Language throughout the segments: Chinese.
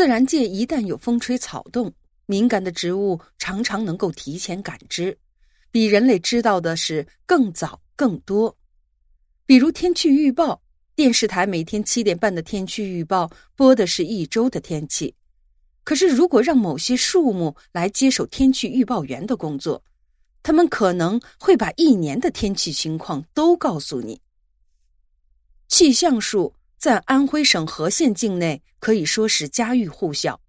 自然界一旦有风吹草动，敏感的植物常常能够提前感知，比人类知道的是更早更多。比如天气预报，电视台每天七点半的天气预报播的是一周的天气，可是如果让某些树木来接手天气预报员的工作，他们可能会把一年的天气情况都告诉你。气象树在安徽省和县境内可以说是家喻户晓，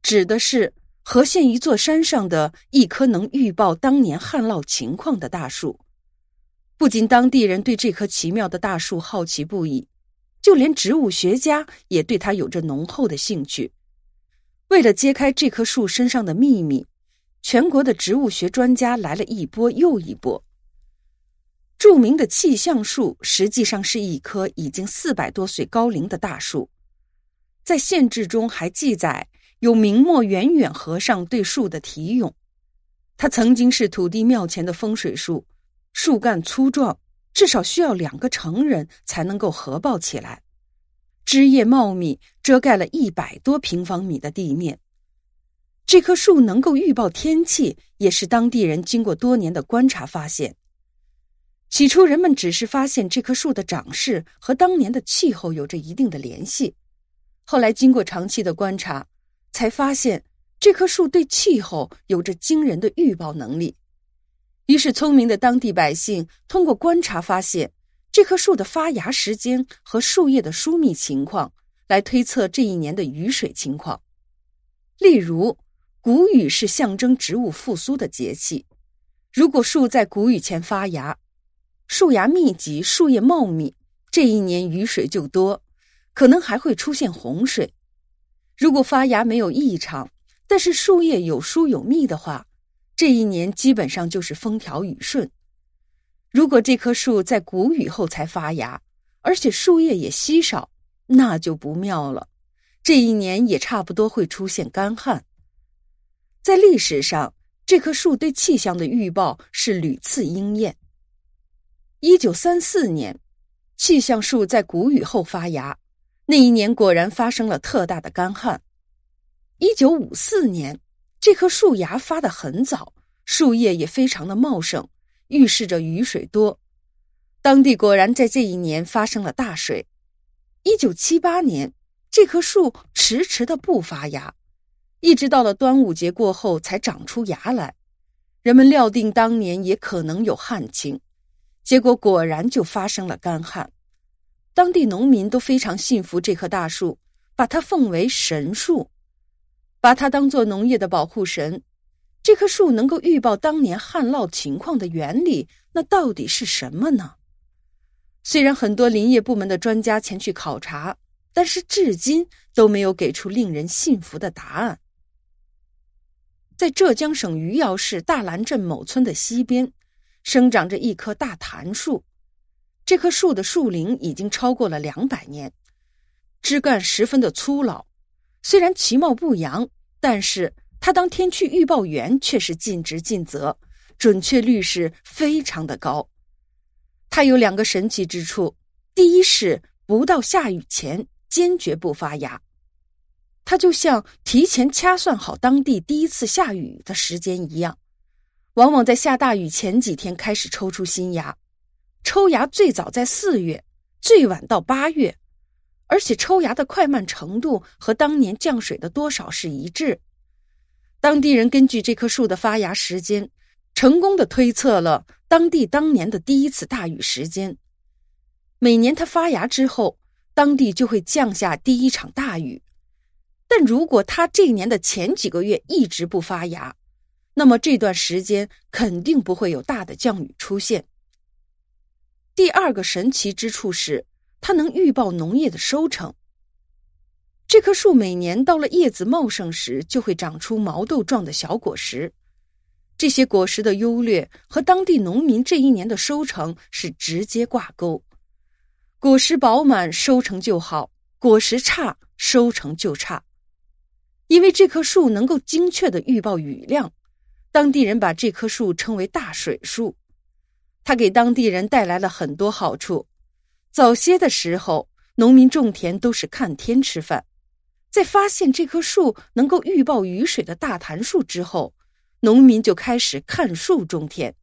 指的是和县一座山上的一棵能预报当年旱涝情况的大树。不仅当地人对这棵奇妙的大树好奇不已，就连植物学家也对它有着浓厚的兴趣。为了揭开这棵树身上的秘密，全国的植物学专家来了一波又一波。著名的气象树实际上是一棵已经四百多岁高龄的大树，在县志中还记载有明末圆远和尚对树的题咏。它曾经是土地庙前的风水树。树干粗壮，至少需要两个成人才能够合抱起来。枝叶茂密，遮盖了一百多平方米的地面。这棵树能够预报天气，也是当地人经过多年的观察发现。起初，人们只是发现这棵树的长势和当年的气候有着一定的联系。后来，经过长期的观察，才发现这棵树对气候有着惊人的预报能力。于是，聪明的当地百姓通过观察发现这棵树的发芽时间和树叶的疏密情况，来推测这一年的雨水情况。例如，谷雨是象征植物复苏的节气，如果树在谷雨前发芽，树芽密集，树叶茂密，这一年雨水就多，可能还会出现洪水。如果发芽没有异常，但是树叶有疏有密的话，这一年基本上就是风调雨顺。如果这棵树在谷雨后才发芽，而且树叶也稀少，那就不妙了。这一年也差不多会出现干旱。在历史上，这棵树对气象的预报是屡次应验。一九三四年，气象树在谷雨后发芽，那一年果然发生了特大的干旱。一九五四年。这棵树芽发的很早，树叶也非常的茂盛，预示着雨水多。当地果然在这一年发生了大水。一九七八年，这棵树迟迟的不发芽，一直到了端午节过后才长出芽来。人们料定当年也可能有旱情，结果果然就发生了干旱。当地农民都非常信服这棵大树，把它奉为神树。把它当做农业的保护神，这棵树能够预报当年旱涝情况的原理，那到底是什么呢？虽然很多林业部门的专家前去考察，但是至今都没有给出令人信服的答案。在浙江省余姚市大兰镇某村的西边，生长着一棵大檀树，这棵树的树龄已经超过了两百年，枝干十分的粗老。虽然其貌不扬，但是他当天气预报员却是尽职尽责，准确率是非常的高。他有两个神奇之处：第一是不到下雨前坚决不发芽，它就像提前掐算好当地第一次下雨的时间一样，往往在下大雨前几天开始抽出新芽，抽芽最早在四月，最晚到八月。而且抽芽的快慢程度和当年降水的多少是一致。当地人根据这棵树的发芽时间，成功的推测了当地当年的第一次大雨时间。每年它发芽之后，当地就会降下第一场大雨。但如果它这年的前几个月一直不发芽，那么这段时间肯定不会有大的降雨出现。第二个神奇之处是。它能预报农业的收成。这棵树每年到了叶子茂盛时，就会长出毛豆状的小果实。这些果实的优劣和当地农民这一年的收成是直接挂钩。果实饱满，收成就好；果实差，收成就差。因为这棵树能够精确的预报雨量，当地人把这棵树称为“大水树”。它给当地人带来了很多好处。早些的时候，农民种田都是看天吃饭，在发现这棵树能够预报雨水的大檀树之后，农民就开始看树种田。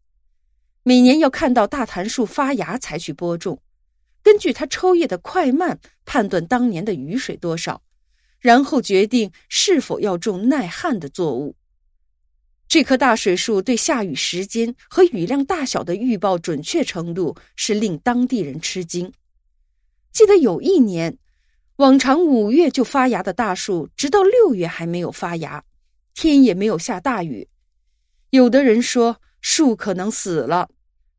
每年要看到大檀树发芽才去播种，根据它抽叶的快慢判断当年的雨水多少，然后决定是否要种耐旱的作物。这棵大水树对下雨时间和雨量大小的预报准确程度是令当地人吃惊。记得有一年。往常五月就发芽的大树，直到六月还没有发芽，天也没有下大雨。有的人说树可能死了，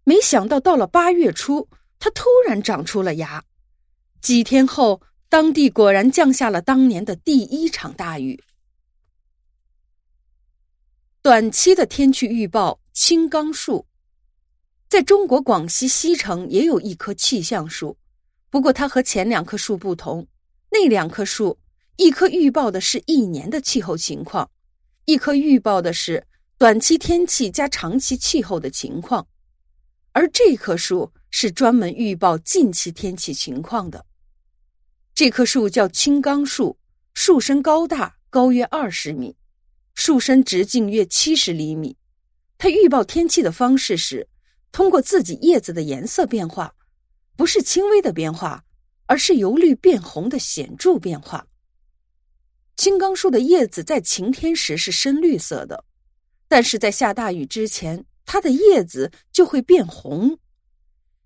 没想到到了八月初，它突然长出了芽。几天后，当地果然降下了当年的第一场大雨。短期的天气预报，青冈树，在中国广西西城也有一棵气象树，不过它和前两棵树不同。那两棵树，一棵预报的是一年的气候情况，一棵预报的是短期天气加长期气候的情况，而这棵树是专门预报近期天气情况的。这棵树叫青冈树，树身高大，高约二十米，树身直径约七十厘米。它预报天气的方式是通过自己叶子的颜色变化，不是轻微的变化。而是由绿变红的显著变化。青冈树的叶子在晴天时是深绿色的，但是在下大雨之前，它的叶子就会变红。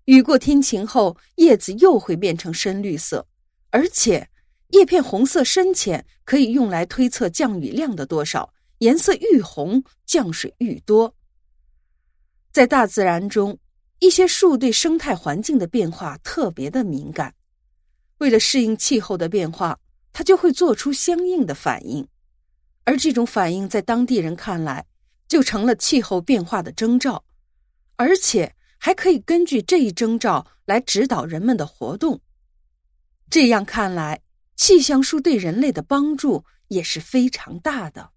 雨过天晴后，叶子又会变成深绿色，而且叶片红色深浅可以用来推测降雨量的多少。颜色愈红，降水愈多。在大自然中，一些树对生态环境的变化特别的敏感。为了适应气候的变化，它就会做出相应的反应，而这种反应在当地人看来，就成了气候变化的征兆，而且还可以根据这一征兆来指导人们的活动。这样看来，气象树对人类的帮助也是非常大的。